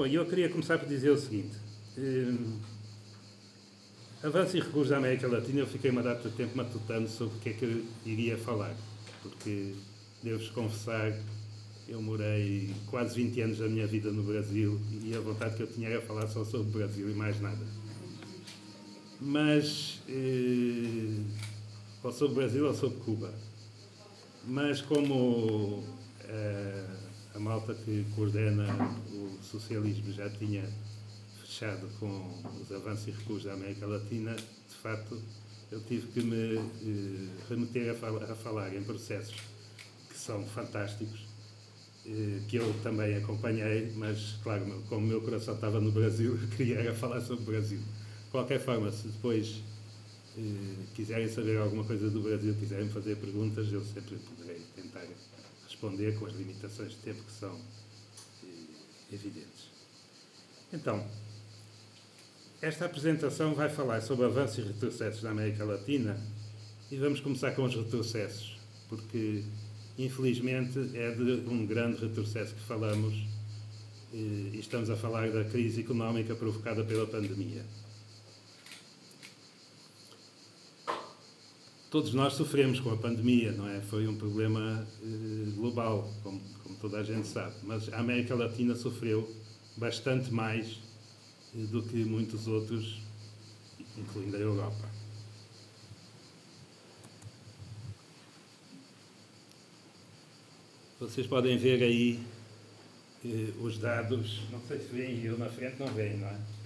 Bom, eu queria começar por dizer o seguinte. Um, avanço e recursos da América Latina, eu fiquei uma data de tempo matutando sobre o que é que eu iria falar. Porque, devo-vos confessar, eu morei quase 20 anos da minha vida no Brasil e a vontade que eu tinha era falar só sobre o Brasil e mais nada. Mas, eh, ou sobre o Brasil ou sobre Cuba. Mas como eh, a malta que coordena o socialismo já tinha fechado com os avanços e recuos da América Latina, de facto, eu tive que me eh, remeter a, a falar em processos que são fantásticos eh, que eu também acompanhei, mas, claro, como o meu coração estava no Brasil, queria falar sobre o Brasil. De qualquer forma, se depois eh, quiserem saber alguma coisa do Brasil, quiserem fazer perguntas, eu sempre poderei tentar responder com as limitações de tempo que são evidentes. Então, esta apresentação vai falar sobre avanços e retrocessos na América Latina e vamos começar com os retrocessos, porque infelizmente, é de um grande retrocesso que falamos e estamos a falar da crise económica provocada pela pandemia. Todos nós sofremos com a pandemia, não é? Foi um problema eh, global, como, como, toda a gente sabe. Mas a América Latina sofreu bastante mais eh, do que muitos outros, incluindo a Europa. Vocês podem ver aí eh, os dados, não sei se vem eu na frente, não vem, não é?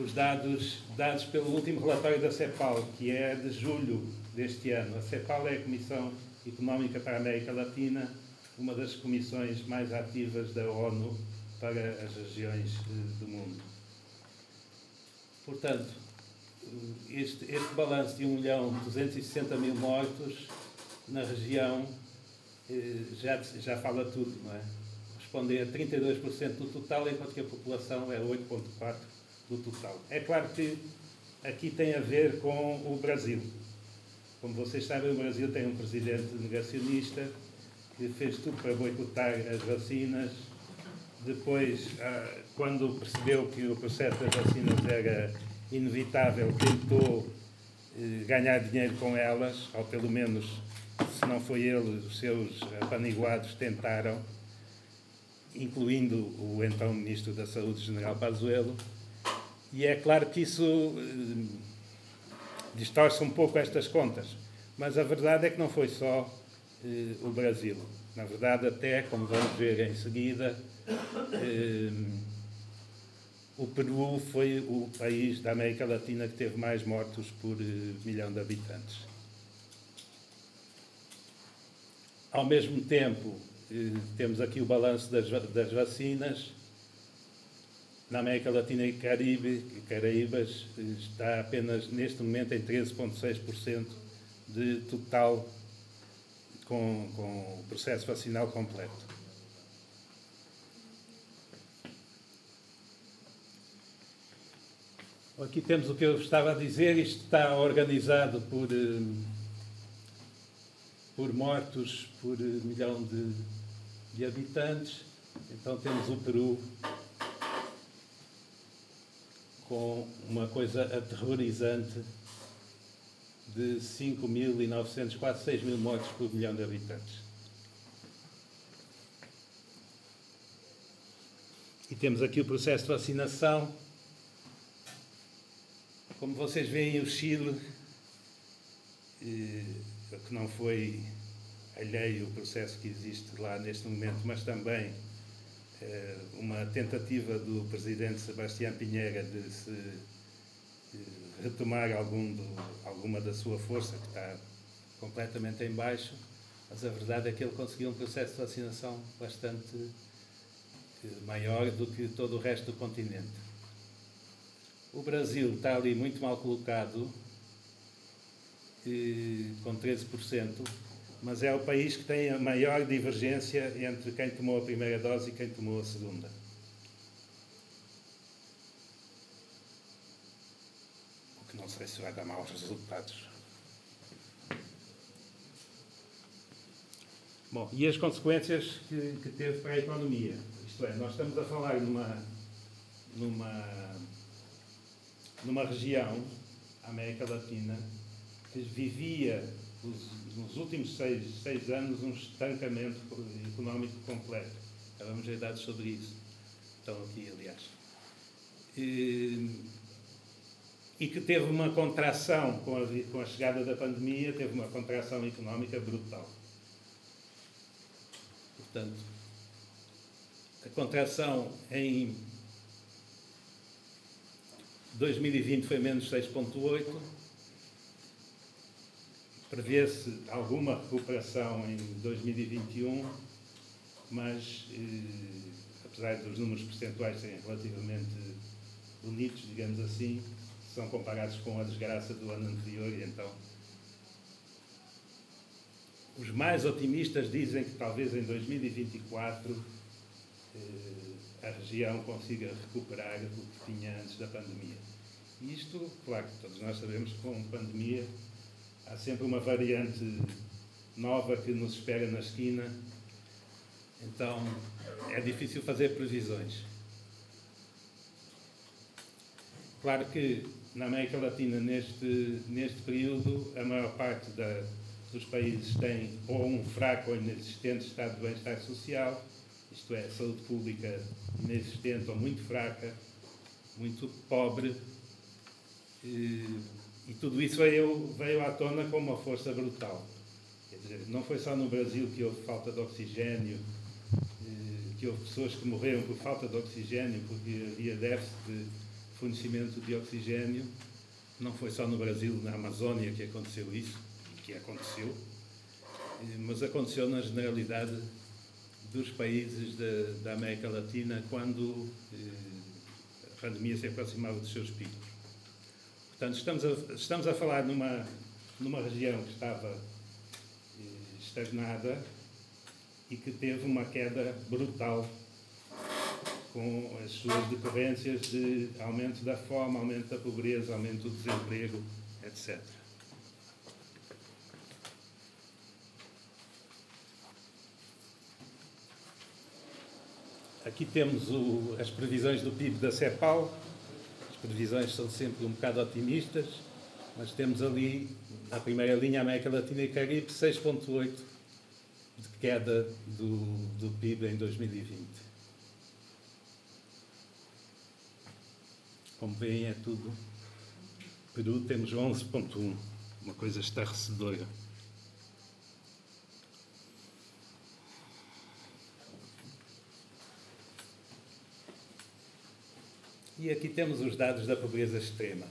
Os dados dados pelo último relatório da CEPAL, que é de julho deste ano. A CEPAL é a Comissão Económica para a América Latina, uma das comissões mais ativas da ONU para as regiões eh, do mundo. Portanto, este, este balanço de 1 milhão 260 mil mortos na região eh, já, já fala tudo, não é? Responder a 32% do total, enquanto que a população é 8,4% do total. É claro que aqui tem a ver com o Brasil. Como vocês sabem, o Brasil tem um presidente negacionista que fez tudo para boicotar as vacinas. Depois, ah, quando percebeu que o processo das vacinas era inevitável, tentou eh, ganhar dinheiro com elas, ou pelo menos se não foi ele, os seus apaniguados tentaram, incluindo o então Ministro da Saúde, General Pazuello, e é claro que isso eh, distorce um pouco estas contas, mas a verdade é que não foi só eh, o Brasil. Na verdade, até, como vamos ver em seguida, eh, o Peru foi o país da América Latina que teve mais mortos por eh, milhão de habitantes. Ao mesmo tempo, eh, temos aqui o balanço das, das vacinas. Na América Latina e Caribe, Caraíbas eh, está apenas neste momento em 13,6% de total com, com o processo vacinal completo. Aqui temos o que eu estava a dizer, isto está organizado por. Eh, por mortos por milhão de, de habitantes. Então temos o Peru com uma coisa aterrorizante de 5.900, quase 6 mil mortes por milhão de habitantes. E temos aqui o processo de vacinação. Como vocês veem, o Chile eh, que não foi alheio o processo que existe lá neste momento, mas também uma tentativa do presidente Sebastião Pinheira de se eh, retomar algum do, alguma da sua força, que está completamente em baixo, mas a verdade é que ele conseguiu um processo de vacinação bastante eh, maior do que todo o resto do continente. O Brasil está ali muito mal colocado, com 13%, mas é o país que tem a maior divergência entre quem tomou a primeira dose e quem tomou a segunda. O que não sei se vai dar maus resultados. Bom, e as consequências que, que teve para a economia? Isto é, nós estamos a falar numa, numa, numa região, América Latina, que vivia os, nos últimos seis, seis anos um estancamento económico completo. Já dados sobre isso. Estão aqui, aliás. E, e que teve uma contração com a, com a chegada da pandemia, teve uma contração económica brutal. Portanto, a contração em 2020 foi menos 6,8. Prevê-se alguma recuperação em 2021, mas eh, apesar dos números percentuais serem relativamente bonitos, digamos assim, são comparados com a desgraça do ano anterior e então os mais otimistas dizem que talvez em 2024 eh, a região consiga recuperar o que tinha antes da pandemia. Isto, claro, todos nós sabemos que com pandemia há sempre uma variante nova que nos espera na esquina, então é difícil fazer previsões. Claro que na América Latina, neste, neste período, a maior parte da, dos países tem ou um fraco ou inexistente estado de bem-estar social, isto é, saúde pública inexistente ou muito fraca, muito pobre, e, e tudo isso veio, veio à tona com uma força brutal. Quer dizer, não foi só no Brasil que houve falta de oxigênio, que houve pessoas que morreram por falta de oxigênio, porque havia déficit de fornecimento de oxigênio. Não foi só no Brasil, na Amazónia que aconteceu isso, que aconteceu, mas aconteceu na generalidade dos países da, da América Latina quando eh, a pandemia se aproximava dos seus picos. Portanto, estamos a, estamos a falar numa, numa região que estava eh, estagnada e que teve uma queda brutal com as suas decorrências de aumento da fome, aumento da pobreza, aumento do desemprego, etc. Aqui temos o, as previsões do PIB da CEPAL. Previsões são sempre um bocado otimistas, mas temos ali, na primeira linha, América Latina e Caribe, 6,8 de queda do, do PIB em 2020. Como veem, é tudo. Peru temos 11,1, uma coisa estarrecedora. E aqui temos os dados da pobreza extrema,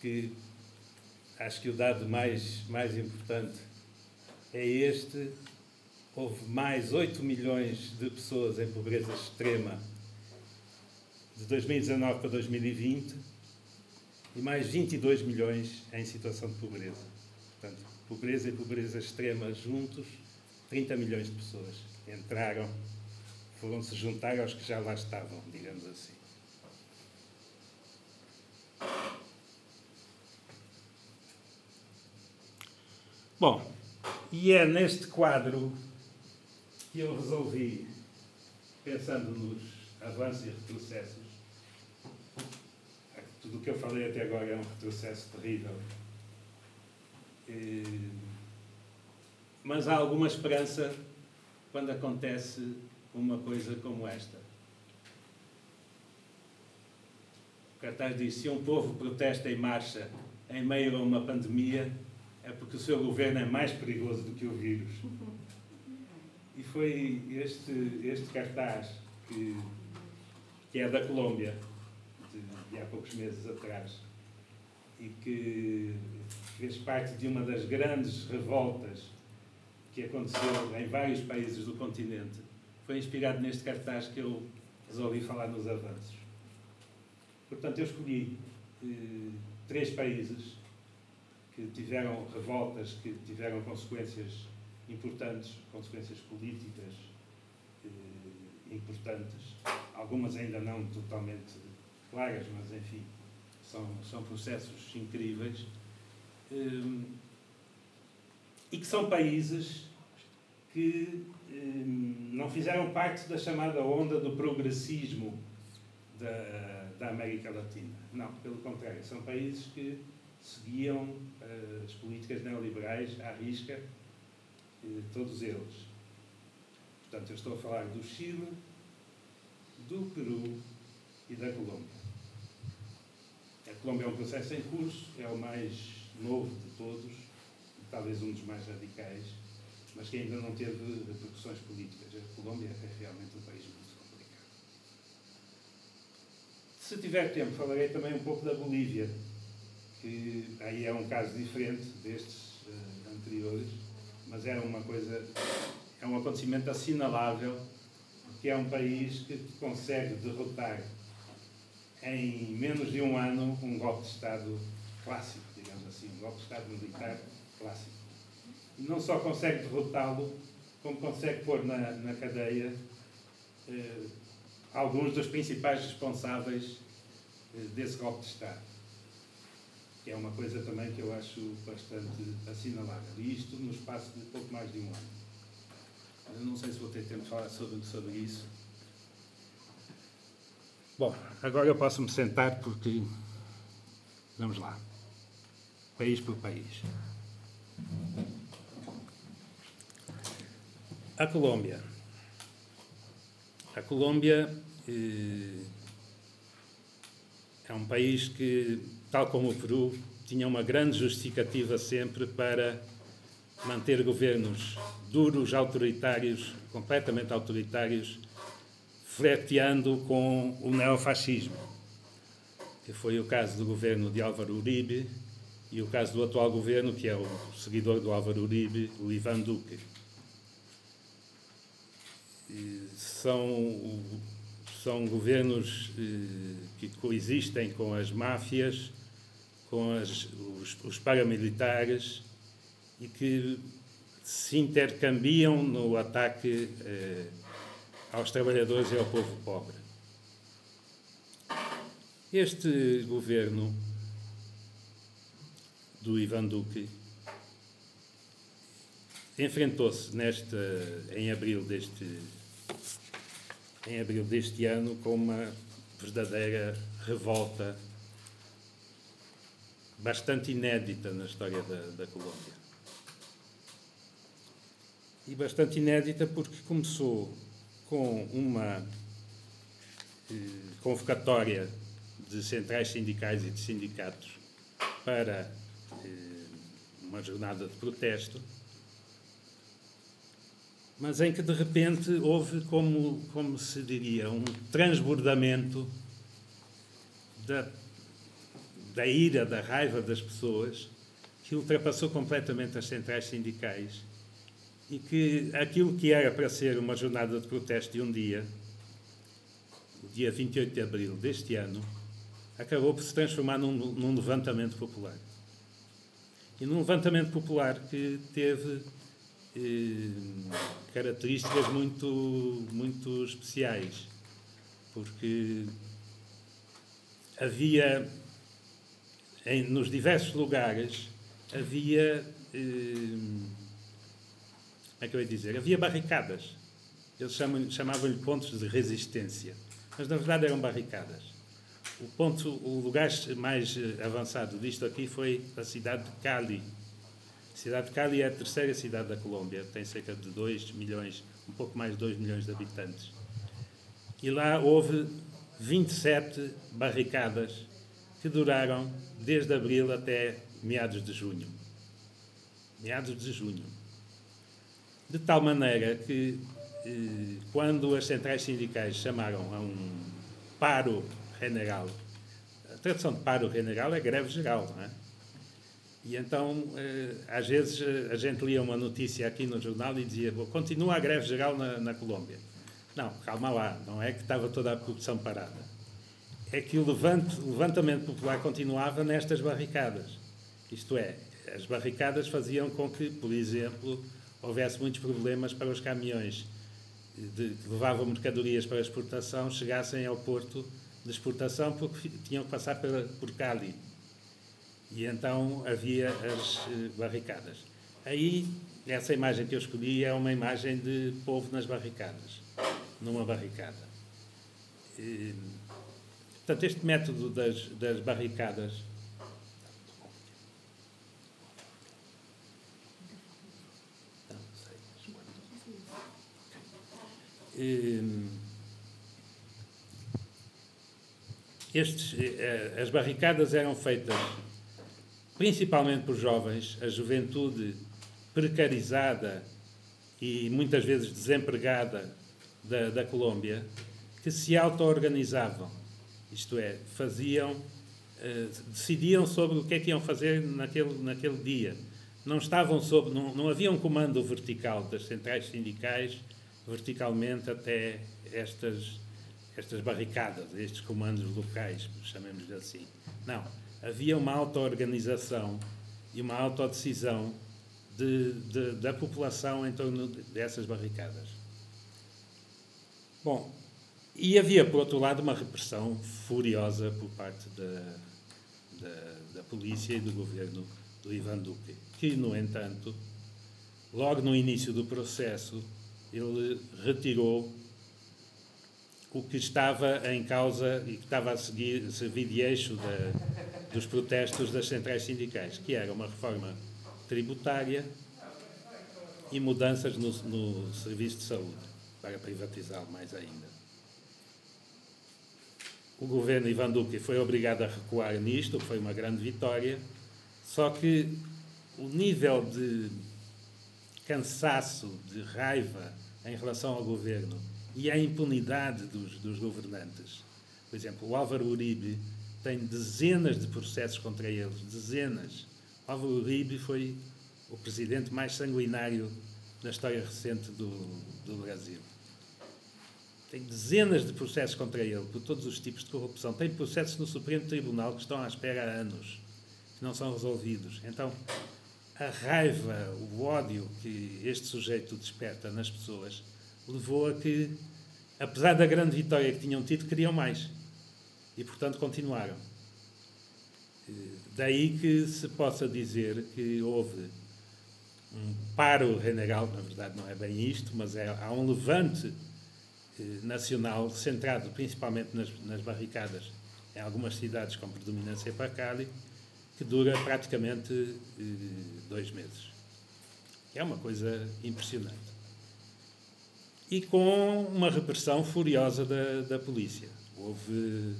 que acho que o dado mais, mais importante é este. Houve mais 8 milhões de pessoas em pobreza extrema de 2019 para 2020 e mais 22 milhões em situação de pobreza. Portanto, pobreza e pobreza extrema juntos, 30 milhões de pessoas entraram foram se juntar aos que já lá estavam, digamos assim. Bom, e é neste quadro que eu resolvi, pensando nos avanços e retrocessos, tudo o que eu falei até agora é um retrocesso terrível, mas há alguma esperança quando acontece uma coisa como esta. O cartaz diz: se um povo protesta em marcha em meio a uma pandemia, é porque o seu governo é mais perigoso do que o vírus. E foi este, este cartaz que, que é da Colômbia, de, de há poucos meses atrás, e que fez parte de uma das grandes revoltas que aconteceu em vários países do continente foi inspirado neste cartaz que eu resolvi falar nos avanços. Portanto, eu escolhi eh, três países que tiveram revoltas, que tiveram consequências importantes, consequências políticas eh, importantes, algumas ainda não totalmente claras, mas enfim, são, são processos incríveis. Eh, e que são países que não fizeram parte da chamada onda do progressismo da, da América Latina. Não, pelo contrário, são países que seguiam uh, as políticas neoliberais à risca, uh, todos eles. Portanto, eu estou a falar do Chile, do Peru e da Colômbia. A Colômbia é um processo em curso, é o mais novo de todos, talvez um dos mais radicais, mas que ainda não teve repercussões políticas. A Colômbia é realmente um país muito complicado. Se tiver tempo, falarei também um pouco da Bolívia, que aí é um caso diferente destes uh, anteriores, mas é uma coisa, é um acontecimento assinalável, porque é um país que consegue derrotar em menos de um ano um golpe de Estado clássico, digamos assim, um golpe de Estado militar clássico. Não só consegue derrotá-lo, como consegue pôr na, na cadeia eh, alguns dos principais responsáveis eh, desse golpe de Estado. Que é uma coisa também que eu acho bastante assinalável. E isto no espaço de pouco mais de um ano. Eu não sei se vou ter tempo de falar sobre, sobre isso. Bom, agora eu posso me sentar porque. Vamos lá. País por país. A Colômbia. A Colômbia eh, é um país que, tal como o Peru, tinha uma grande justificativa sempre para manter governos duros, autoritários, completamente autoritários, flerteando com o neofascismo, que foi o caso do governo de Álvaro Uribe e o caso do atual governo, que é o seguidor do Álvaro Uribe, o Ivan Duque. São, são governos que coexistem com as máfias, com as, os, os paramilitares e que se intercambiam no ataque eh, aos trabalhadores e ao povo pobre. Este governo do Ivan Duque enfrentou-se em abril deste em abril deste ano com uma verdadeira revolta bastante inédita na história da, da Colômbia. E bastante inédita porque começou com uma eh, convocatória de centrais sindicais e de sindicatos para eh, uma jornada de protesto, mas em que de repente houve, como, como se diria, um transbordamento da, da ira, da raiva das pessoas, que ultrapassou completamente as centrais sindicais e que aquilo que era para ser uma jornada de protesto de um dia, o dia 28 de abril deste ano, acabou por se transformar num, num levantamento popular. E num levantamento popular que teve características muito, muito especiais, porque havia, em, nos diversos lugares, havia. Eh, como é que eu ia dizer? Havia barricadas. Eles chamavam-lhe pontos de resistência. Mas na verdade eram barricadas. O, ponto, o lugar mais avançado disto aqui foi a cidade de Cali. Cidade de Cali é a terceira cidade da Colômbia, tem cerca de 2 milhões, um pouco mais de 2 milhões de habitantes. E lá houve 27 barricadas que duraram desde abril até meados de junho. Meados de junho de tal maneira que, eh, quando as centrais sindicais chamaram a um paro general, a tradução de paro general é greve geral, não é? E então, eh, às vezes, a gente lia uma notícia aqui no jornal e dizia: continua a greve geral na, na Colômbia. Não, calma lá, não é que estava toda a produção parada. É que o, levante, o levantamento popular continuava nestas barricadas. Isto é, as barricadas faziam com que, por exemplo, houvesse muitos problemas para os caminhões que levavam mercadorias para exportação chegassem ao porto de exportação porque tinham que passar por Cali. E então havia as eh, barricadas. Aí essa imagem que eu escolhi é uma imagem de povo nas barricadas, numa barricada. E, portanto, este método das, das barricadas estes, eh, as barricadas eram feitas principalmente por jovens, a juventude precarizada e muitas vezes desempregada da, da Colômbia, que se auto-organizavam, isto é, faziam, uh, decidiam sobre o que é que iam fazer naquele, naquele dia. Não estavam sob, não, não havia um comando vertical das centrais sindicais verticalmente até estas, estas barricadas, estes comandos locais, chamemos-lhe assim. Não. Havia uma auto-organização e uma autodecisão de, de, da população em torno dessas barricadas. Bom, e havia, por outro lado, uma repressão furiosa por parte da, da, da polícia e do governo do Ivan Duque, que, no entanto, logo no início do processo, ele retirou o que estava em causa e que estava a seguir, servir de eixo da, dos protestos das centrais sindicais, que era uma reforma tributária e mudanças no, no serviço de saúde, para privatizá-lo mais ainda. O governo Ivan Duque foi obrigado a recuar nisto, foi uma grande vitória, só que o nível de cansaço, de raiva em relação ao governo e à impunidade dos, dos governantes. Por exemplo, o Álvaro Uribe tem dezenas de processos contra eles, dezenas. Álvaro Uribe foi o presidente mais sanguinário da história recente do, do Brasil. Tem dezenas de processos contra ele, por todos os tipos de corrupção. Tem processos no Supremo Tribunal que estão à espera há anos, que não são resolvidos. Então, a raiva, o ódio que este sujeito desperta nas pessoas levou a que, apesar da grande vitória que tinham tido, queriam mais. E, portanto, continuaram. Daí que se possa dizer que houve um paro general, na verdade não é bem isto, mas é, há um levante eh, nacional centrado principalmente nas, nas barricadas em algumas cidades com predominância para Cali, que dura praticamente eh, dois meses. É uma coisa impressionante. E com uma repressão furiosa da, da polícia. Houve.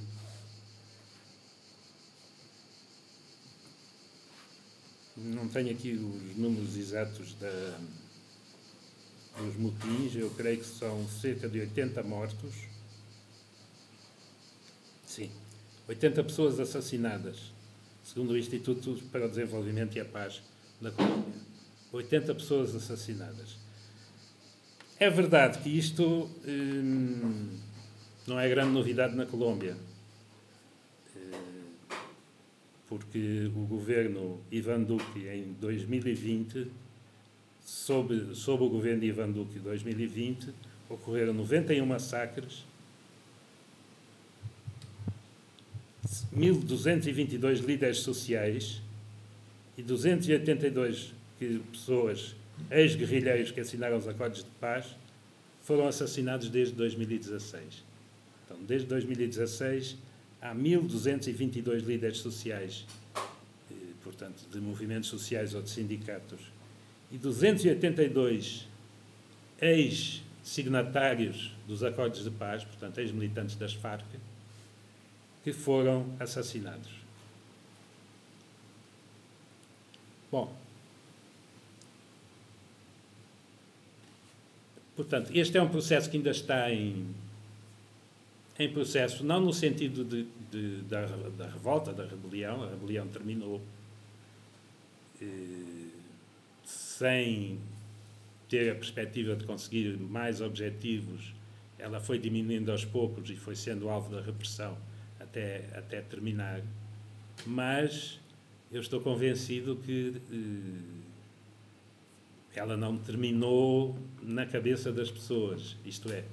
Não tenho aqui os números exatos da, dos motins, eu creio que são cerca de 80 mortos. Sim, 80 pessoas assassinadas segundo o Instituto para o Desenvolvimento e a Paz da Colômbia. 80 pessoas assassinadas. É verdade que isto hum, não é grande novidade na Colômbia, eh, porque o governo Ivan Duque, em 2020, sob, sob o governo Ivan Duque, em 2020, ocorreram 91 massacres 1.222 líderes sociais e 282 pessoas, ex-guerrilheiros que assinaram os acordos de paz, foram assassinados desde 2016. Então, desde 2016, há 1.222 líderes sociais, eh, portanto, de movimentos sociais ou de sindicatos, e 282 ex-signatários dos acordos de paz, portanto, ex-militantes das Farc, que foram assassinados. Bom, portanto, este é um processo que ainda está em, em processo, não no sentido de, de da, da, revolta, da rebelião, a rebelião terminou eh, sem ter a perspectiva de conseguir mais objetivos, ela foi diminuindo aos poucos e foi sendo alvo da repressão até, até terminar, mas eu estou convencido que eh, ela não terminou na cabeça das pessoas, isto é,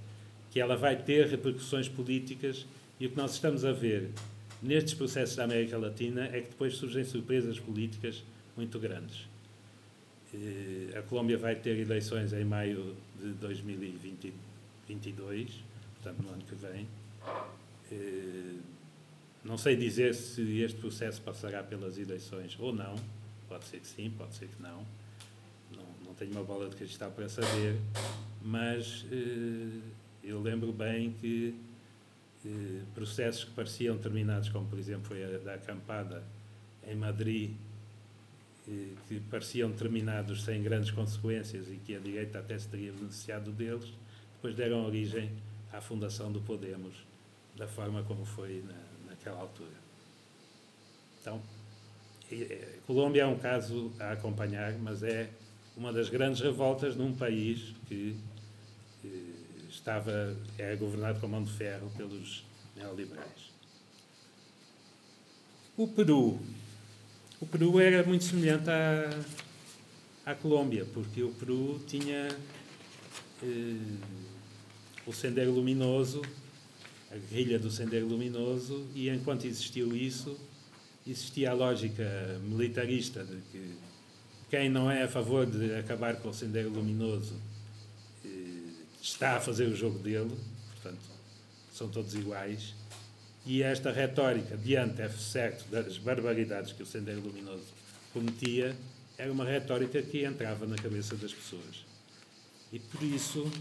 que ela vai ter repercussões políticas e o que nós estamos a ver nestes processos da América Latina é que depois surgem surpresas políticas muito grandes. A Colômbia vai ter eleições em maio de 2022, portanto, no ano que vem. Não sei dizer se este processo passará pelas eleições ou não. Pode ser que sim, pode ser que não. Não, não tenho uma bola de cristal para saber, mas eu lembro bem que processos que pareciam terminados, como por exemplo foi a da acampada em Madrid, que pareciam terminados sem grandes consequências e que a direita até se teria beneficiado deles, depois deram origem à fundação do Podemos, da forma como foi na, naquela altura. Então, a Colômbia é um caso a acompanhar, mas é uma das grandes revoltas num país que estava era governado com mão de ferro pelos neoliberais. O Peru o Peru era muito semelhante à, à Colômbia, porque o Peru tinha eh, o Sendero Luminoso, a guerrilha do Sendero Luminoso, e enquanto existiu isso, existia a lógica militarista de que quem não é a favor de acabar com o Sendero Luminoso está a fazer o jogo dele, portanto, são todos iguais e esta retórica, diante, é certo, das barbaridades que o Sendero Luminoso cometia, era uma retórica que entrava na cabeça das pessoas. E por isso,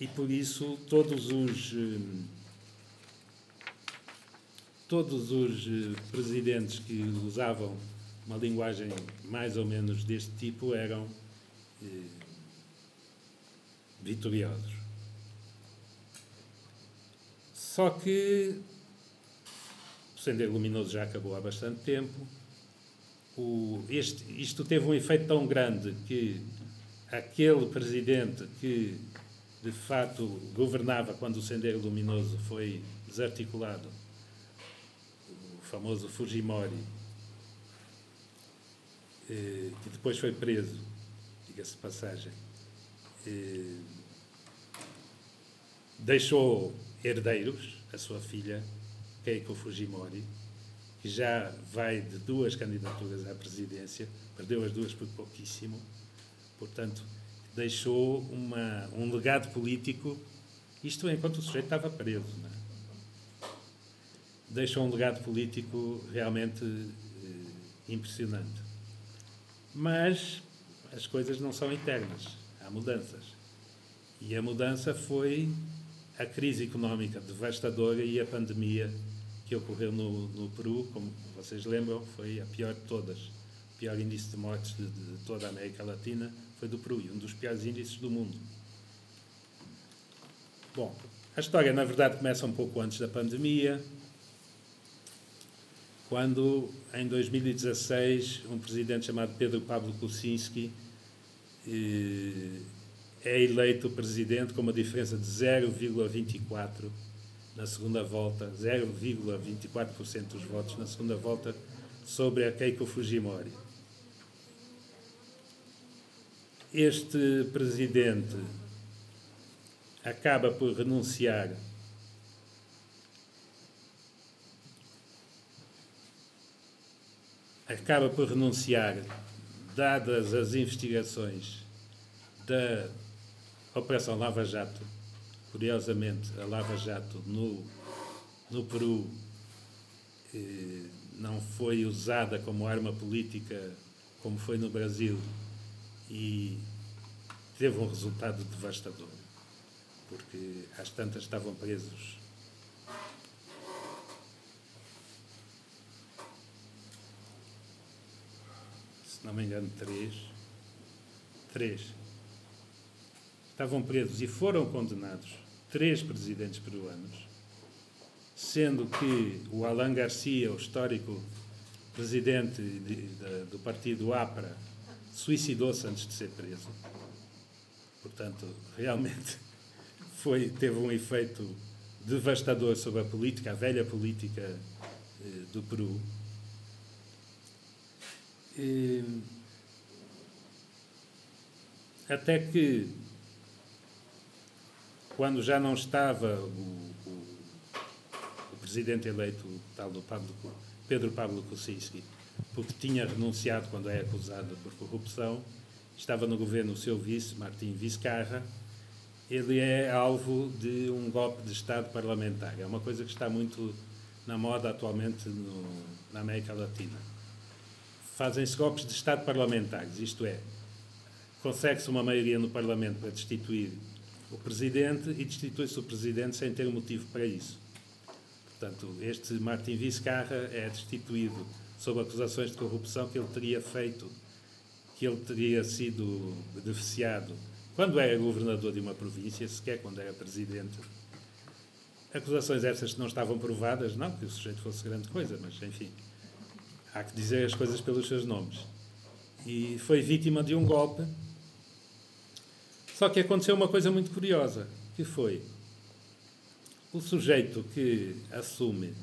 e por isso todos os hum, todos os hum, presidentes que usavam uma linguagem mais ou menos deste tipo eram eh, vitoriosos. Só que o Sendero Luminoso já acabou há bastante tempo. O, este, isto teve um efeito tão grande que aquele presidente que de fato governava quando o Sendero Luminoso foi desarticulado, o famoso Fujimori, eh, que depois foi preso, diga-se de passagem, eh, deixou herdeiros, a sua filha, Keiko Fujimori, que já vai de duas candidaturas à presidência, perdeu as duas por pouquíssimo, portanto, deixou uma, um legado político, isto enquanto o sujeito estava preso. É? Deixou um legado político realmente eh, impressionante. Mas as coisas não são eternas, há mudanças. E a mudança foi a crise económica devastadora e a pandemia que ocorreu no, no Peru, como vocês lembram, foi a pior de todas. O pior índice de mortes de, de toda a América Latina foi do Peru e um dos piores índices do mundo. Bom, a história, na verdade, começa um pouco antes da pandemia, quando, em 2016, um presidente chamado Pedro Pablo Kuczynski eh, é eleito presidente com uma diferença de 0,24 na segunda volta, 0,24% dos votos na segunda volta sobre a Keiko Fujimori. Este presidente acaba por renunciar acaba por renunciar dadas as investigações da Operação Lava Jato, curiosamente, a Lava Jato no, no Peru eh, não foi usada como arma política como foi no Brasil e teve um resultado devastador, porque às tantas estavam presos se não me engano, três. Três estavam presos e foram condenados três presidentes peruanos, sendo que o Alan Garcia, o histórico presidente de, de, do partido APRA, suicidou-se antes de ser preso. Portanto, realmente foi, teve um efeito devastador sobre a política, a velha política eh, do Peru. E, até que quando já não estava o, o, o presidente eleito, o tal do Pablo, Pedro Pablo Kuczynski, porque tinha renunciado quando é acusado por corrupção. Estava no governo o seu vice, Martim Vizcarra. Ele é alvo de um golpe de Estado parlamentar. É uma coisa que está muito na moda atualmente no, na América Latina. Fazem-se golpes de Estado parlamentares, isto é, consegue-se uma maioria no Parlamento para destituir o Presidente e destitui-se o Presidente sem ter motivo para isso. Portanto, este Martim Vizcarra é destituído sob acusações de corrupção que ele teria feito, que ele teria sido beneficiado quando era governador de uma província, sequer quando era presidente. Acusações essas que não estavam provadas, não que o sujeito fosse grande coisa, mas enfim, há que dizer as coisas pelos seus nomes. E foi vítima de um golpe. Só que aconteceu uma coisa muito curiosa, que foi o sujeito que assume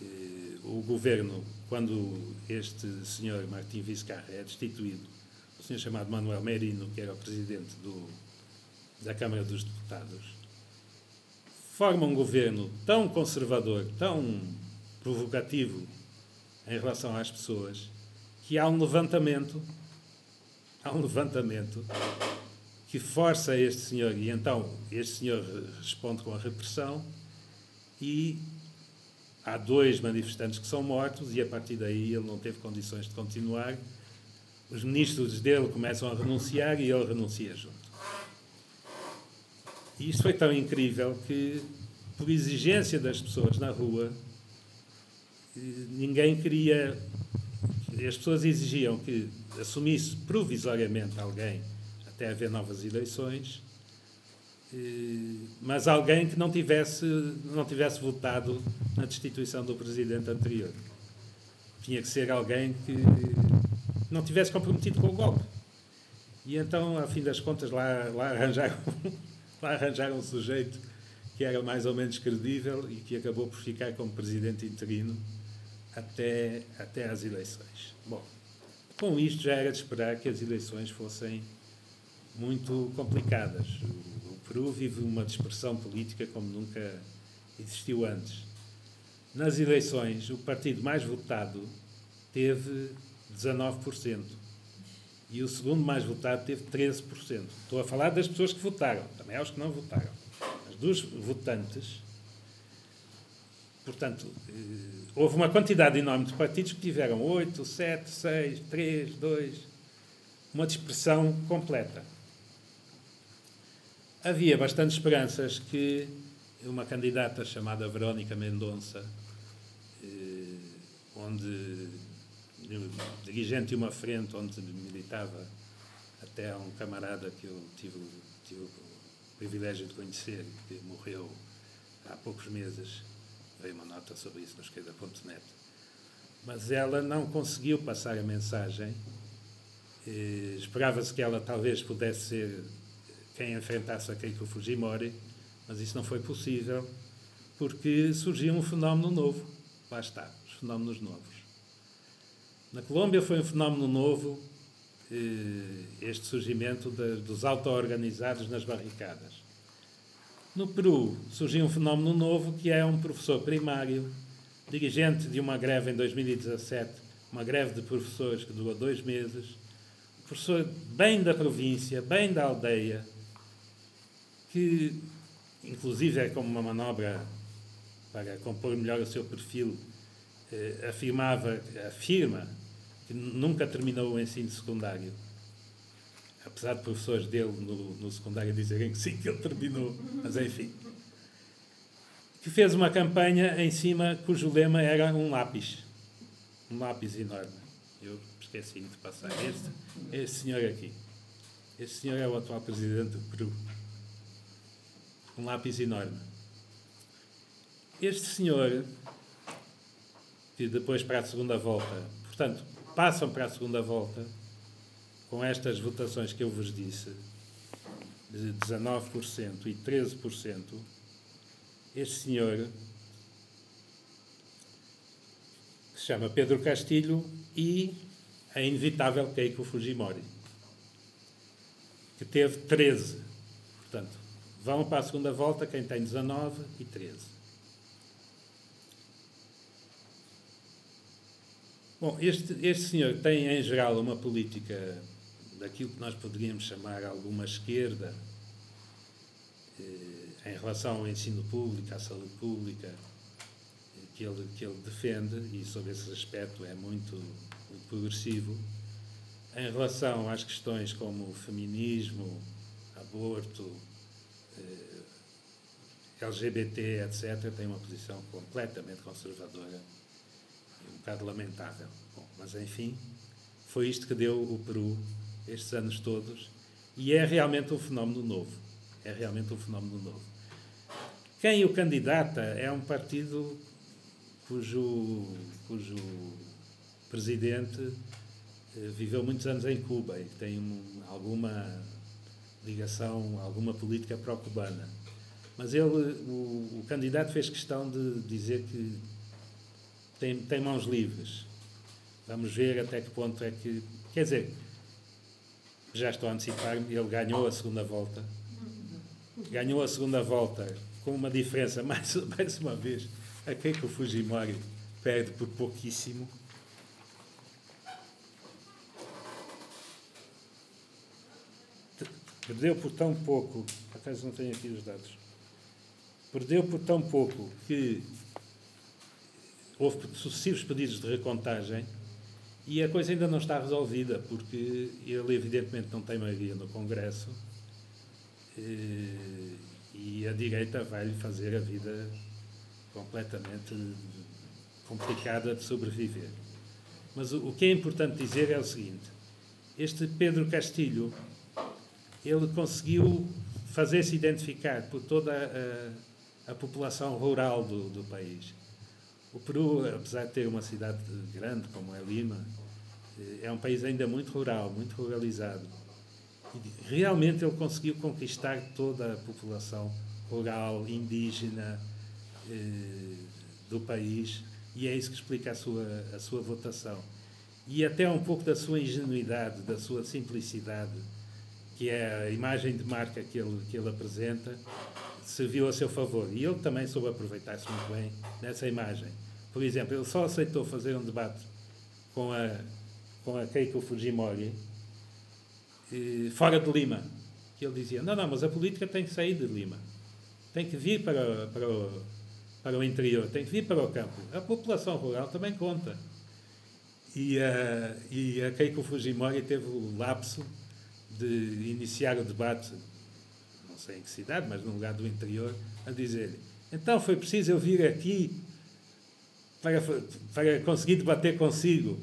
eh, o governo quando este senhor Martim Vizcarra é destituído, o senhor chamado Manuel Merino, que era o presidente do, da Câmara dos Deputados, forma um governo tão conservador, tão provocativo em relação às pessoas, que há um levantamento, há um levantamento que força este senhor, e então este senhor responde com a repressão, e há dois manifestantes que são mortos, e a partir daí ele não teve condições de continuar. Os ministros dele começam a renunciar e ele renuncia junto. E isto foi tão incrível que, por exigência das pessoas na rua, ninguém queria. As pessoas exigiam que assumisse provisoriamente alguém até haver novas eleições, mas alguém que não tivesse, não tivesse votado na destituição do presidente anterior. Tinha que ser alguém que não tivesse comprometido com o golpe. E então, a fim das contas, lá, lá, arranjaram, lá arranjaram um sujeito que era mais ou menos credível e que acabou por ficar como presidente interino até, até às eleições. Bom, com isto já era de esperar que as eleições fossem muito complicadas. O Peru vive uma dispersão política como nunca existiu antes. Nas eleições, o partido mais votado teve 19% e o segundo mais votado teve 13%. Estou a falar das pessoas que votaram, também há os que não votaram. Mas dos votantes, portanto, eh, houve uma quantidade enorme de partidos que tiveram 8, 7, 6, 3, 2, uma dispersão completa havia bastante esperanças que uma candidata chamada Verónica Mendonça, eh, onde dirigente de uma frente onde militava até um camarada que eu tive, tive o privilégio de conhecer, que morreu há poucos meses, veio uma nota sobre isso no esquerda.net. Mas ela não conseguiu passar a mensagem. Eh, esperava-se que ela talvez pudesse ser quem enfrentasse a Keiko Fujimori, mas isso não foi possível porque surgiu um fenómeno novo. Lá está, os fenómenos novos. Na Colômbia foi um fenómeno novo eh, este surgimento dos auto-organizados nas barricadas. No Peru surgiu um fenómeno novo que é um professor primário, dirigente de uma greve em 2017, uma greve de professores que durou dois meses, professor bem da província, bem da aldeia, que inclusive é como uma manobra para compor melhor o seu perfil, eh, afirmava, afirma que nunca terminou o ensino secundário. Apesar de professores dele no, no secundário dizerem que sim, que ele terminou, mas enfim. Que fez uma campanha em cima cujo lema era um lápis. Um lápis enorme. Eu esqueci de passar. Este, este senhor aqui. Este senhor é o atual presidente do Peru um lápis enorme. Este senhor, que depois para a segunda volta, portanto, passam para a segunda volta com estas votações que eu vos disse, de 19% e 13%, este senhor, que se chama Pedro Castilho, e a inevitável Keiko Fujimori, que teve 13%. Vão para a segunda volta quem tem 19 e 13. Bom, este, este senhor tem, em geral, uma política daquilo que nós poderíamos chamar alguma esquerda eh, em relação ao ensino público, à saúde pública, eh, que ele, que ele defende, e sobre esse aspecto é muito, progressivo. Em relação às questões como feminismo, aborto, LGBT, etc., tem uma posição completamente conservadora bocado lamentável. Bom, mas enfim, foi isto que deu o Peru estes anos todos e é realmente um fenómeno novo. É realmente um fenómeno novo. Quem o candidata é um partido cujo, cujo presidente eh, viveu muitos anos em Cuba e tem um, alguma ligação, alguma política pró-cubana. Mas ele, o, o candidato fez questão de dizer que tem, tem mãos livres. Vamos ver até que ponto é que. Quer dizer, já estou a antecipar-me, ele ganhou a segunda volta. Ganhou a segunda volta com uma diferença, mais, mais uma vez, a quem que o Fujimori perde por pouquíssimo. Perdeu por tão pouco, acaso não tenho aqui os dados, perdeu por tão pouco que houve sucessivos pedidos de recontagem e a coisa ainda não está resolvida, porque ele, evidentemente, não tem maioria no Congresso eh, e a direita vai-lhe fazer a vida completamente complicada de sobreviver. Mas o que é importante dizer é o seguinte: este Pedro Castilho ele conseguiu fazer-se identificar por toda a, a população rural do, do país o Peru, apesar de ter uma cidade grande como é Lima, eh, é um país ainda muito rural, muito ruralizado. E realmente ele conseguiu conquistar toda a população rural, indígena eh, do país e é isso que explica a sua, a sua votação. E até um pouco da sua ingenuidade, da sua simplicidade, que é a imagem de marca que ele, que ele apresenta, serviu a seu favor. E ele também soube aproveitar-se muito bem nessa imagem. Por exemplo, ele só aceitou fazer um debate com a, com a Keiko Fujimori eh, fora de Lima. Que ele dizia: não, não, mas a política tem que sair de Lima. Tem que vir para, para, o, para o interior, tem que vir para o campo. A população rural também conta. E e a Keiko Fujimori teve o lapso de iniciar o debate, não sei em que cidade, mas num lugar do interior, a dizer: então foi preciso eu vir aqui para, para conseguir debater consigo.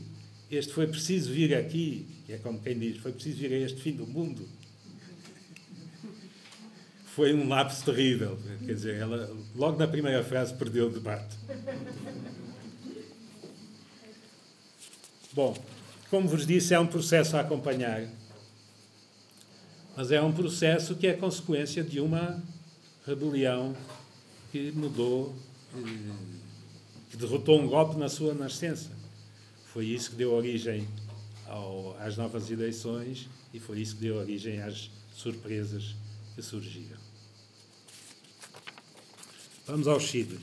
Este foi preciso vir aqui, que é como quem diz, foi preciso vir a este fim do mundo. Foi um lapso terrível. Quer dizer, ela logo na primeira frase perdeu o debate. Bom, como vos disse, é um processo a acompanhar, mas é um processo que é consequência de uma rebelião que mudou. Que derrotou um golpe na sua nascença. Foi isso que deu origem ao, às novas eleições e foi isso que deu origem às surpresas que surgiram. Vamos ao Chile.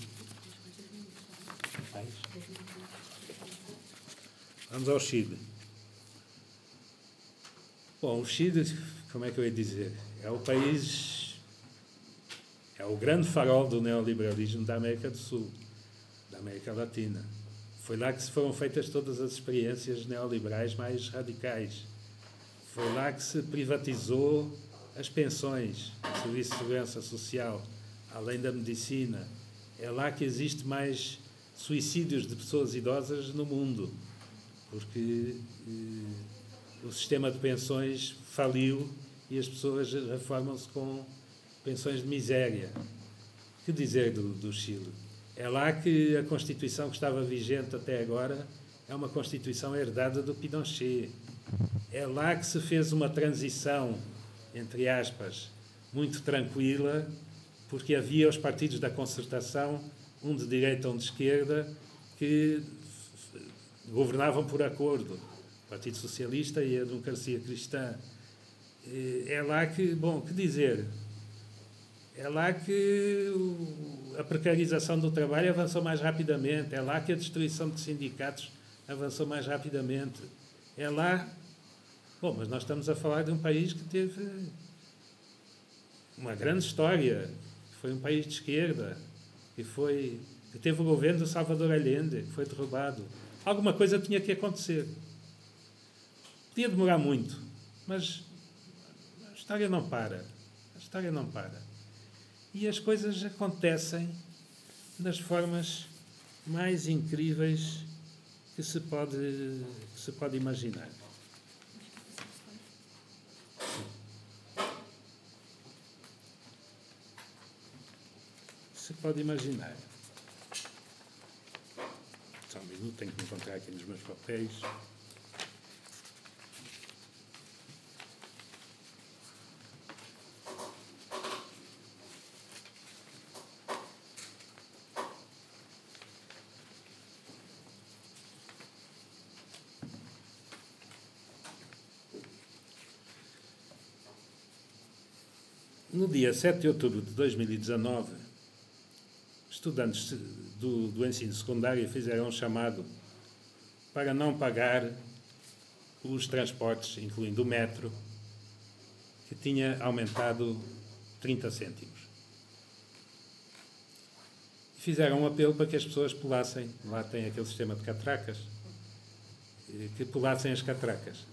Vamos ao Chile. Bom, o Chile, como é que eu ia dizer? É o país, é o grande farol do neoliberalismo da América do Sul. América Latina. Foi lá que se foram feitas todas as experiências neoliberais mais radicais. Foi lá que se privatizou as pensões, o serviço de segurança social, além da medicina. É lá que existe mais suicídios de pessoas idosas no mundo, porque eh, o sistema de pensões faliu e as pessoas reformam-se com pensões de miséria. Que dizer do, do Chile? É lá que a Constituição que estava vigente até agora é uma Constituição herdada do Pinochet. É lá que se fez uma transição, entre aspas, muito tranquila, porque havia os partidos da concertação, um de direita, um de esquerda, que governavam por acordo. O Partido Socialista e a Democracia Cristã. É lá que, bom, que dizer? É lá que a precarização do trabalho avançou mais rapidamente, é lá que a destruição de sindicatos avançou mais rapidamente. É lá. Bom, mas nós estamos a falar de um país que teve uma grande história, foi um país de esquerda, que foi que teve o governo do Salvador Allende, que foi derrubado. Alguma coisa tinha que acontecer. Podia demorar muito, mas história não para. A história não para. E as coisas acontecem das formas mais incríveis que se pode, que se pode imaginar. Se pode imaginar. Só um minuto, tenho que encontrar aqui nos meus papéis. Dia 7 de outubro de 2019, estudantes do, do ensino secundário fizeram um chamado para não pagar os transportes, incluindo o metro, que tinha aumentado 30 cêntimos. Fizeram um apelo para que as pessoas pulassem, lá tem aquele sistema de catracas, que pulassem as catracas.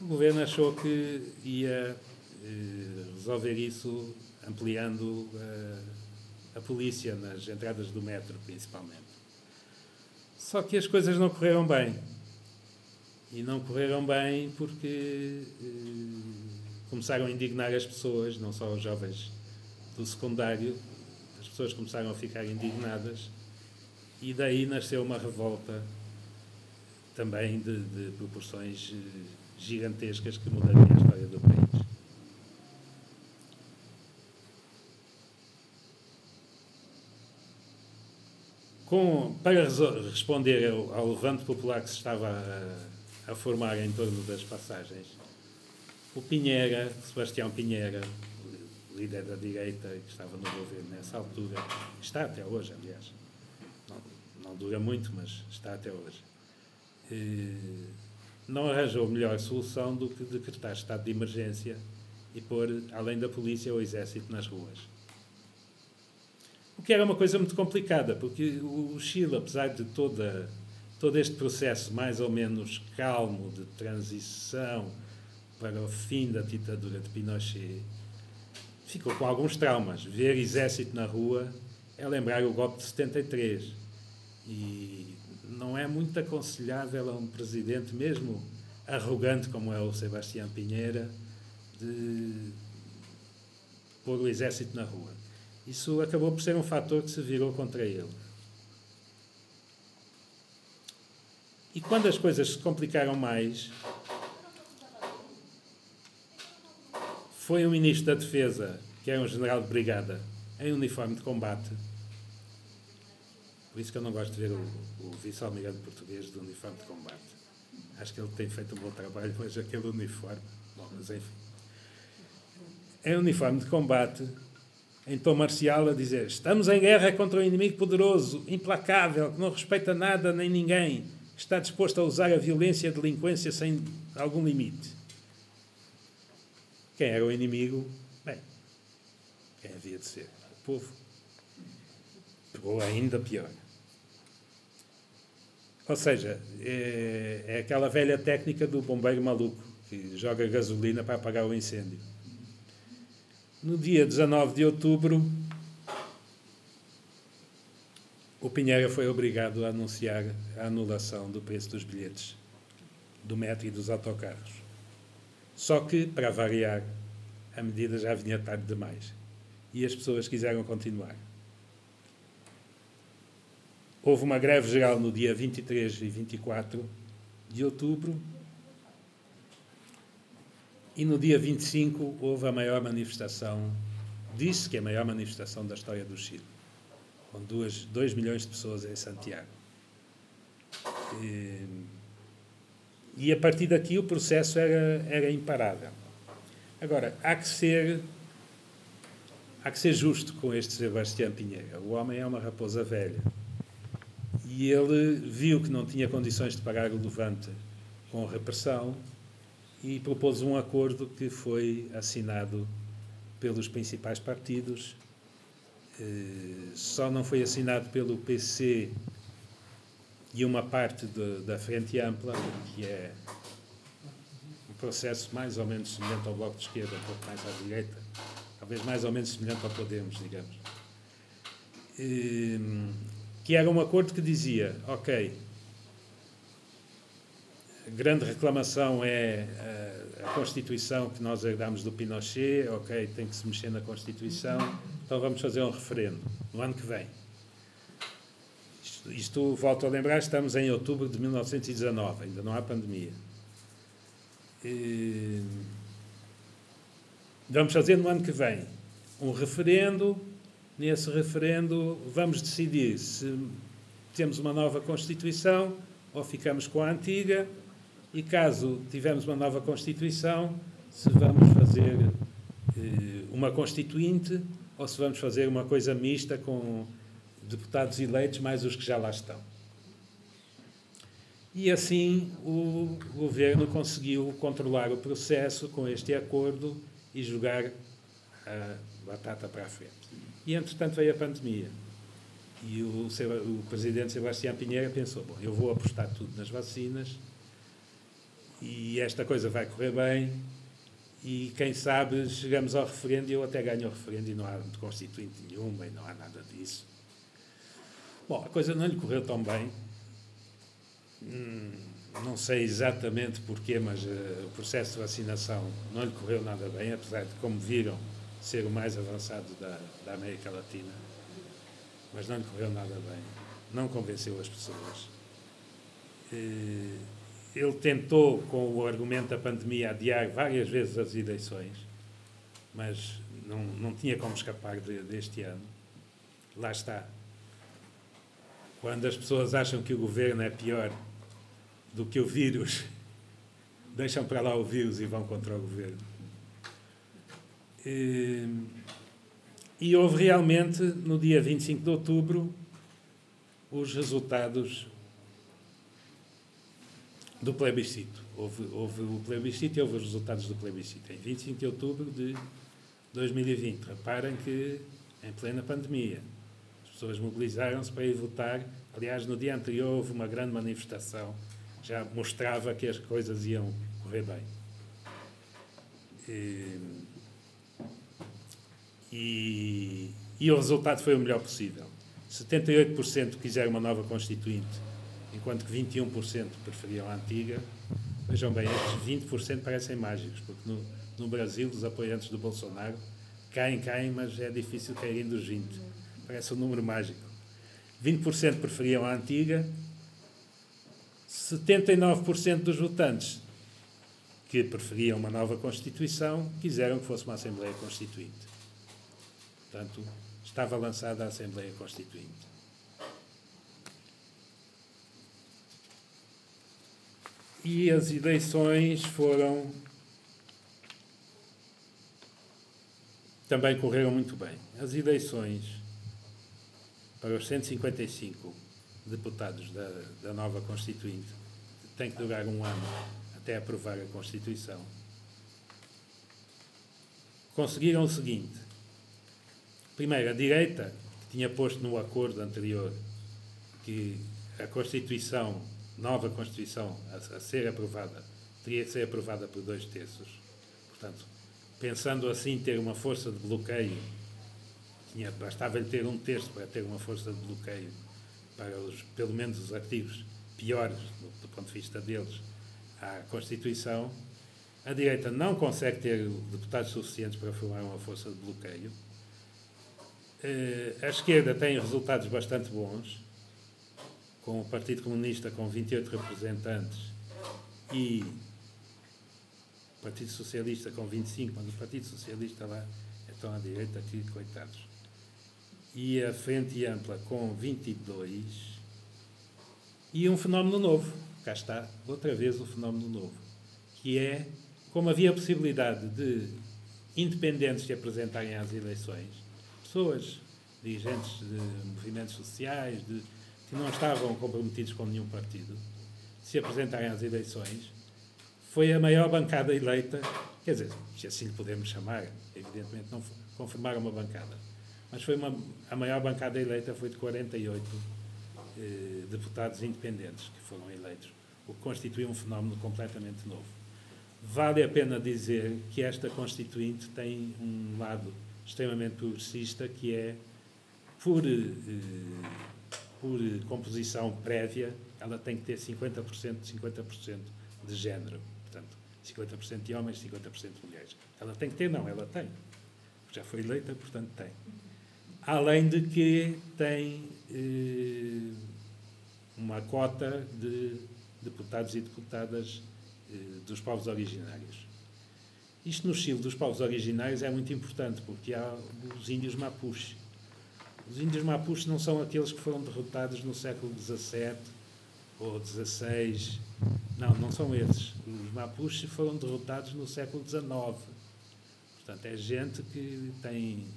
O governo achou que ia eh, resolver isso ampliando a, eh, a polícia nas entradas do metro, principalmente. Só que as coisas não correram bem. E não correram bem porque eh, começaram a indignar as pessoas, não só os jovens do secundário, as pessoas começaram a ficar indignadas e daí nasceu uma revolta também de, de proporções gigantescas que mudaria a história do país. Com, para responder ao, ao, levante popular que se estava a, a, formar em torno das passagens, o Pinheira, Sebastião Pinheira, líder da direita que estava no governo nessa altura, está até hoje, aliás, não, não dura muito, mas está até hoje, e não arranjou melhor solução do que decretar estado de emergência e pôr, além da polícia, o exército nas ruas. O que era uma coisa muito complicada, porque o Chile, apesar de toda, todo este processo mais ou menos calmo de transição para o fim da ditadura de Pinochet, ficou com alguns traumas. Ver exército na rua é lembrar o golpe de 73. E não é muito aconselhável a um presidente, mesmo arrogante como é o Sebastião Pinheira, de pôr o exército na rua. Isso acabou por ser um fator que se virou contra ele. E quando as coisas se complicaram mais, foi um ministro da Defesa, que era um general de brigada, em uniforme de combate. Por isso que eu não gosto de ver o, o vice-almirante português de uniforme de combate. Acho que ele tem feito um bom trabalho, mas aquele uniforme. Bom, mas enfim. Em uniforme de combate, em tom marcial, a dizer: Estamos em guerra contra um inimigo poderoso, implacável, que não respeita nada nem ninguém, que está disposto a usar a violência e a delinquência sem algum limite. Quem era o inimigo? Bem, quem havia de ser? O povo. Pegou ainda pior. Ou seja, é, é aquela velha técnica do bombeiro maluco que joga gasolina para apagar o incêndio. No dia 19 de outubro, o Pinheira foi obrigado a anunciar a anulação do preço dos bilhetes do metro e dos autocarros. Só que, para variar, a medida já vinha tarde demais e as pessoas quiseram continuar. Houve uma greve geral no dia 23 e 24 de outubro e no dia 25 houve a maior manifestação, disse que a maior manifestação da história do Chile, com 2 milhões de pessoas em Santiago. E, e, a partir daqui o processo era, era imparável. Agora, há que ser há que ser justo com este Sebastião Pinheiro. O homem é uma raposa velha. E ele viu que não tinha condições de pagar o levante com repressão e propôs um acordo que foi assinado pelos principais partidos. Eh, só não foi assinado pelo PC e uma parte de, da Frente Ampla, que é um processo mais ou menos semelhante ao Bloco de Esquerda, um pouco mais à direita, talvez mais ou menos semelhante ao Podemos, digamos. Ehm, que era um acordo que dizia: ok, grande reclamação é a, a Constituição que nós herdamos do Pinochet, ok, tem que se mexer na Constituição, então vamos fazer um referendo no ano que vem. Isto, isto volto a lembrar, estamos em outubro de 1919, ainda não há pandemia. E, vamos fazer no ano que vem um referendo. Nesse referendo, vamos decidir se temos uma nova Constituição ou ficamos com a antiga. E caso tivermos uma nova Constituição, se vamos fazer eh, uma Constituinte ou se vamos fazer uma coisa mista com deputados eleitos mais os que já lá estão. E assim o governo conseguiu controlar o processo com este acordo e jogar a batata para a frente. E entretanto veio a pandemia. E o, o presidente Sebastião Pinheira pensou: bom, eu vou apostar tudo nas vacinas e esta coisa vai correr bem. E quem sabe chegamos ao referendo e eu até ganho o referendo e não há constituinte nenhuma e não há nada disso. Bom, a coisa não lhe correu tão bem. Hum, não sei exatamente porquê, mas uh, o processo de vacinação não lhe correu nada bem, apesar de, como viram, ser o mais avançado da, da América Latina. Mas não lhe correu nada bem. Não convenceu as pessoas. Uh, ele tentou, com o argumento da pandemia, adiar várias vezes as eleições, mas não, não tinha como escapar de, deste ano. Lá está quando as pessoas acham que o governo é pior do que o vírus, deixam para lá o vírus e vão contra o governo. E, e houve realmente, no dia 25 de outubro, os resultados do plebiscito. Houve, houve o plebiscito e houve os resultados do plebiscito. Em 25 de outubro de 2020. Reparem que, em plena pandemia, pessoas mobilizaram-se para ir votar. Aliás, no dia anterior houve uma grande manifestação, já mostrava que as coisas iam correr bem. E, e o resultado foi o melhor possível. 78% quiseram uma nova Constituinte, enquanto que 21% preferiam a antiga. Vejam bem, estes 20% parecem mágicos, porque no, no Brasil os apoiantes do Bolsonaro caem, caem, mas é difícil caírem dos 20% parece um número mágico. 20% preferiam a antiga, 79% dos votantes que preferiam uma nova Constituição quiseram que fosse uma Assembleia Constituinte. Portanto, estava lançada a Assembleia Constituinte. E as eleições foram. também correram muito bem. As eleições para os 155 deputados da, da nova Constituinte, tem que durar um ano até aprovar a Constituição, conseguiram o seguinte. Primeiro, a direita, que tinha posto no acordo anterior que a Constituição, nova Constituição, a, a ser aprovada, teria que ser aprovada por dois terços. Portanto, pensando assim ter uma força de bloqueio tinha, bastava-lhe ter um terço para ter uma força de bloqueio para os, pelo menos os artigos piores, do, do ponto de vista deles, à Constituição. A direita não consegue ter deputados suficientes para formar uma força de bloqueio. Eh, a esquerda tem resultados bastante bons, com o Partido Comunista com 28 representantes e o Partido Socialista com 25, mas o Partido Socialista lá é tão à direita aqui, coitados e a Frente Ampla com 22 e um fenómeno novo. Cá está, outra vez o fenómeno novo, que é como havia a possibilidade de independentes se apresentarem às eleições, pessoas, dirigentes de movimentos sociais, de que não estavam comprometidos com nenhum partido se apresentarem às eleições. Foi a maior bancada eleita, quer dizer, se assim lhe podemos chamar, evidentemente não confirmaram uma bancada, mas foi uma, a maior bancada eleita foi de 48 eh, deputados independentes que foram eleitos, o que constitui um fenómeno completamente novo. Vale a pena dizer que esta Constituinte tem um lado extremamente progressista, que é, por, eh, por composição prévia, ela tem que ter 50%, 50% de género. Portanto, 50% de homens, 50% de mulheres. Ela tem que ter, não, ela tem. Já foi eleita, portanto tem. Além de que tem eh, uma cota de deputados e deputadas eh, dos povos originários. Isto no Chile dos povos originários é muito importante, porque há os índios Mapuche. Os índios Mapuche não são aqueles que foram derrotados no século XVII ou XVI. Não, não são esses. Os Mapuche foram derrotados no século XIX. Portanto, é gente que tem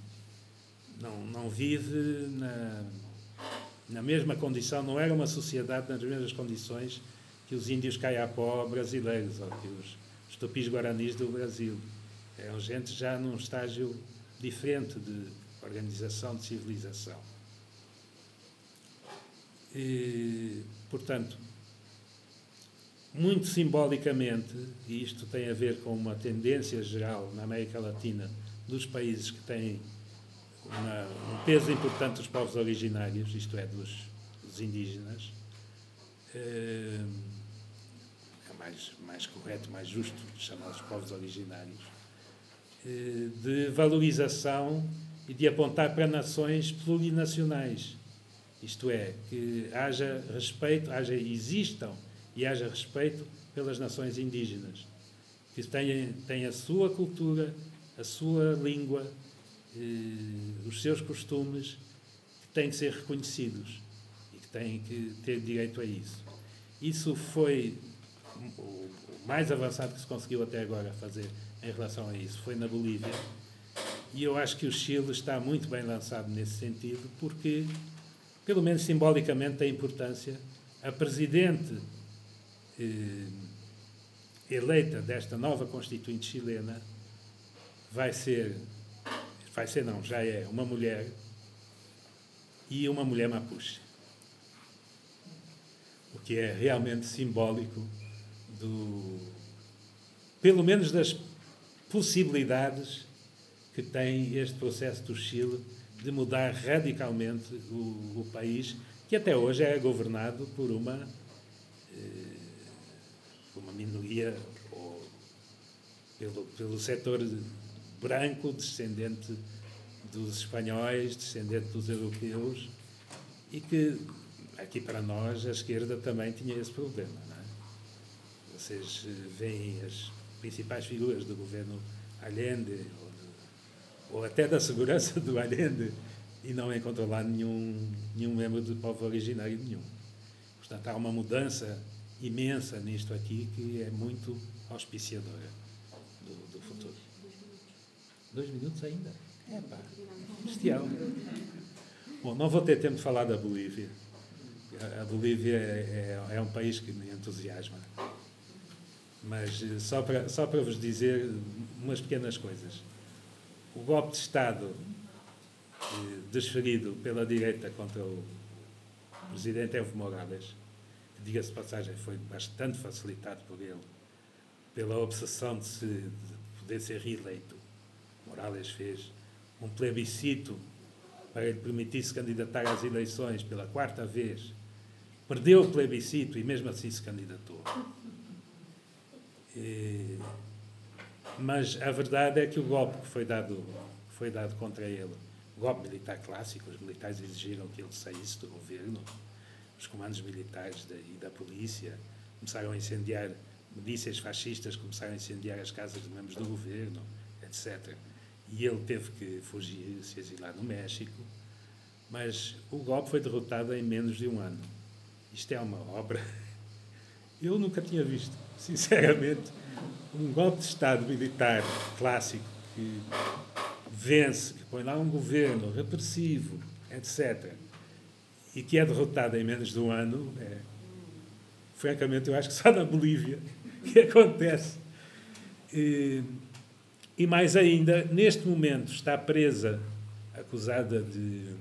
não, não vive na, na mesma condição, não era uma sociedade nas mesmas condições que os índios caiapó brasileiros ou que os, os tupis guaranis do Brasil. É gente já num estágio diferente de organização, de civilização. E, portanto, muito simbolicamente, e isto tem a ver com uma tendência geral na América Latina dos países que têm uma, um peso importante dos povos originários, isto é, dos, dos indígenas, é, é mais, mais correto, mais justo chamá-los povos originários, é, de valorização e de apontar para nações plurinacionais. Isto é, que haja respeito, haja, existam e haja respeito pelas nações indígenas, que têm, têm a sua cultura, a sua língua, eh, os seus costumes que têm que ser reconhecidos e que têm que ter direito a isso. Isso foi o mais avançado que se conseguiu até agora fazer em relação a isso, foi na Bolívia. E eu acho que o Chile está muito bem lançado nesse sentido, porque, pelo menos simbolicamente, tem importância. A presidente eh, eleita desta nova Constituinte chilena vai ser vai ser não, já é uma mulher e uma mulher mapuche. O que é realmente simbólico do pelo menos das possibilidades que tem este processo do Chile de mudar radicalmente o, o país, que até hoje é governado por uma, eh, uma minoria, ou pelo, pelo setor branco, descendente dos espanhóis, descendente dos europeus, e que aqui para nós a esquerda também tinha esse problema. Não é? Vocês eh, veem as principais figuras do governo Allende, ou, até da segurança do Allende, e não encontram lá nenhum, nenhum membro do povo originário nenhum. Portanto, há uma mudança imensa nisto aqui que é muito auspiciadora. Dois minutos ainda? É pá, bestial. Bom, não vou ter tempo de falar da Bolívia. A Bolívia é, é, é um país que me entusiasma. Mas eh, só para, só para vos dizer umas pequenas coisas. O golpe de Estado eh, desferido pela direita contra o presidente Evo Morales, que, diga-se de passagem, foi bastante facilitado por ele, pela obsessão de, se, de poder ser reeleito, Morales fez um plebiscito para lhe permitir se candidatar às eleições pela quarta vez. Perdeu o plebiscito e mesmo assim se candidatou. E, mas a verdade é que o golpe que foi dado, foi dado contra ele, o golpe militar clássico, os militares exigiram que ele saísse do governo, os comandos militares da, e da polícia começaram a incendiar, milícias fascistas começaram a incendiar as casas de membros do governo, etc e ele teve que fugir, se exilar no México, mas o golpe foi derrotado em menos de um ano. Isto é uma obra. Eu nunca tinha visto, sinceramente, um golpe de Estado militar clássico que vence, que põe lá um governo repressivo, etc. e que é derrotada em menos de um ano, é, francamente, eu acho que só na Bolívia que acontece. E, e mais ainda, neste momento está presa, acusada de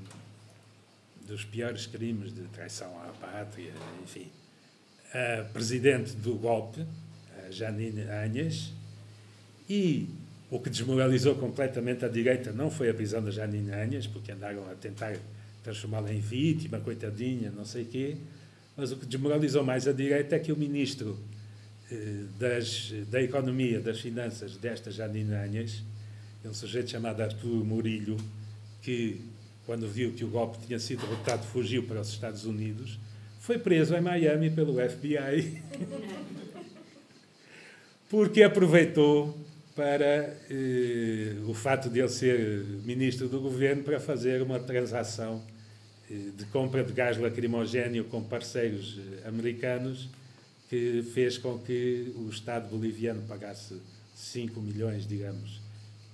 dos piores crimes de traição à pátria, enfim, a presidente do golpe, a Janine Anhas, e o que desmoralizou completamente a direita não foi a prisão da Janine Anhas, porque andaram a tentar transformá-la em vítima, coitadinha, não sei o quê, mas o que desmoralizou mais a direita é que o ministro eh, das, da Economia, das Finanças desta Janine Anhas, é um sujeito chamado Artur Murilho, que, quando viu que o golpe tinha sido derrotado, fugiu para os Estados Unidos, foi preso em Miami pelo FBI, porque aproveitou para eh, o fato de ele ser ministro do governo para fazer uma transação eh, de compra de gás lacrimogéneo com parceiros eh, americanos que fez com que o Estado boliviano pagasse 5 milhões, digamos,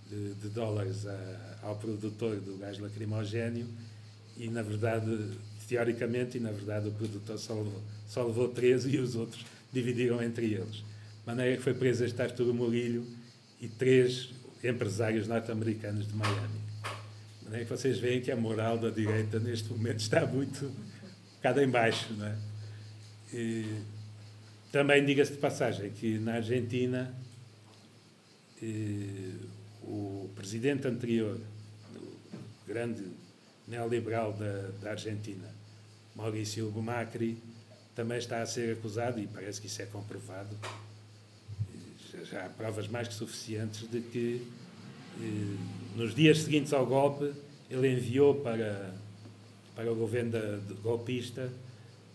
de, de dólares a, ao produtor do gás lacrimogéneo. E, na verdade, teoricamente, e na verdade o produtor só levou, só levou 13 e os outros dividiram entre eles. De maneira que foi preso este Arturo Murilho e três empresários norte-americanos de Miami. De maneira que vocês veem que a moral da direita neste momento está muito cada em baixo. Não é? Também diga-se de passagem que na Argentina e, o presidente anterior, o grande neoliberal da, da Argentina, Maurício Macri, também está a ser acusado, e parece que isso é comprovado, já há provas mais que suficientes de que eh, nos dias seguintes ao golpe ele enviou para, para o governo da, de, golpista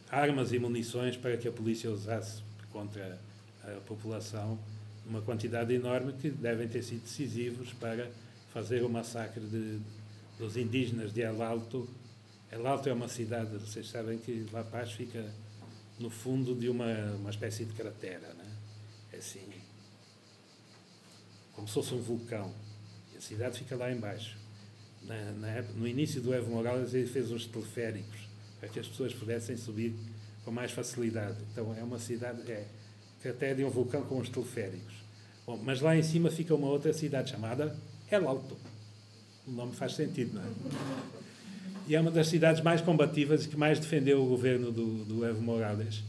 armas e munições para que a polícia usasse contra a população uma quantidade enorme que devem ter sido decisivos para fazer o massacre de, dos indígenas de El Alto. El Alto é uma cidade, vocês sabem que La Paz fica no fundo de uma, uma espécie de cratera, né? é assim, como se fosse um vulcão. E a cidade fica lá embaixo. Na, na época, no início do Evo Morales ele fez uns teleféricos para que as pessoas pudessem subir com mais facilidade. Então é uma cidade, é até de um vulcão com uns teleféricos. Bom, mas lá em cima fica uma outra cidade chamada El Alto. O nome faz sentido, não é? E é uma das cidades mais combativas e que mais defendeu o governo do, do Evo Morales.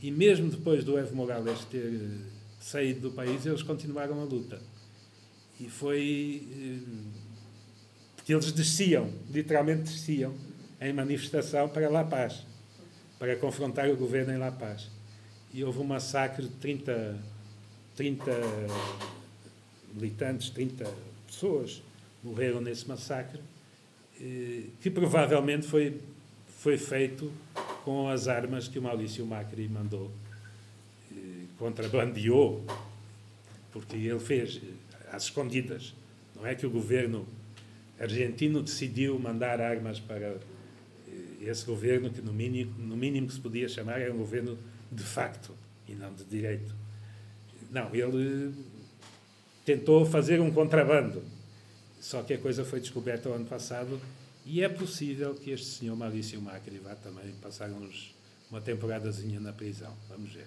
E mesmo depois do Evo Morales ter eh, saído do país, eles continuaram a luta. E foi. Eh, porque eles desciam, literalmente desciam, em manifestação para La Paz para confrontar o governo em La Paz. E houve um massacre de 30, 30 militantes, 30 pessoas morreram nesse massacre, eh, que provavelmente foi, foi feito com as armas que o Maurício Macri mandou, eh, contrabandeou, porque ele fez às escondidas. Não é que o governo argentino decidiu mandar armas para esse governo que no mínimo, no mínimo que se podia chamar era um governo de facto e não de direito. Não, ele tentou fazer um contrabando, só que a coisa foi descoberta o ano passado e é possível que este senhor Maurício Macri vá também passar uns, uma temporadazinha na prisão. Vamos ver.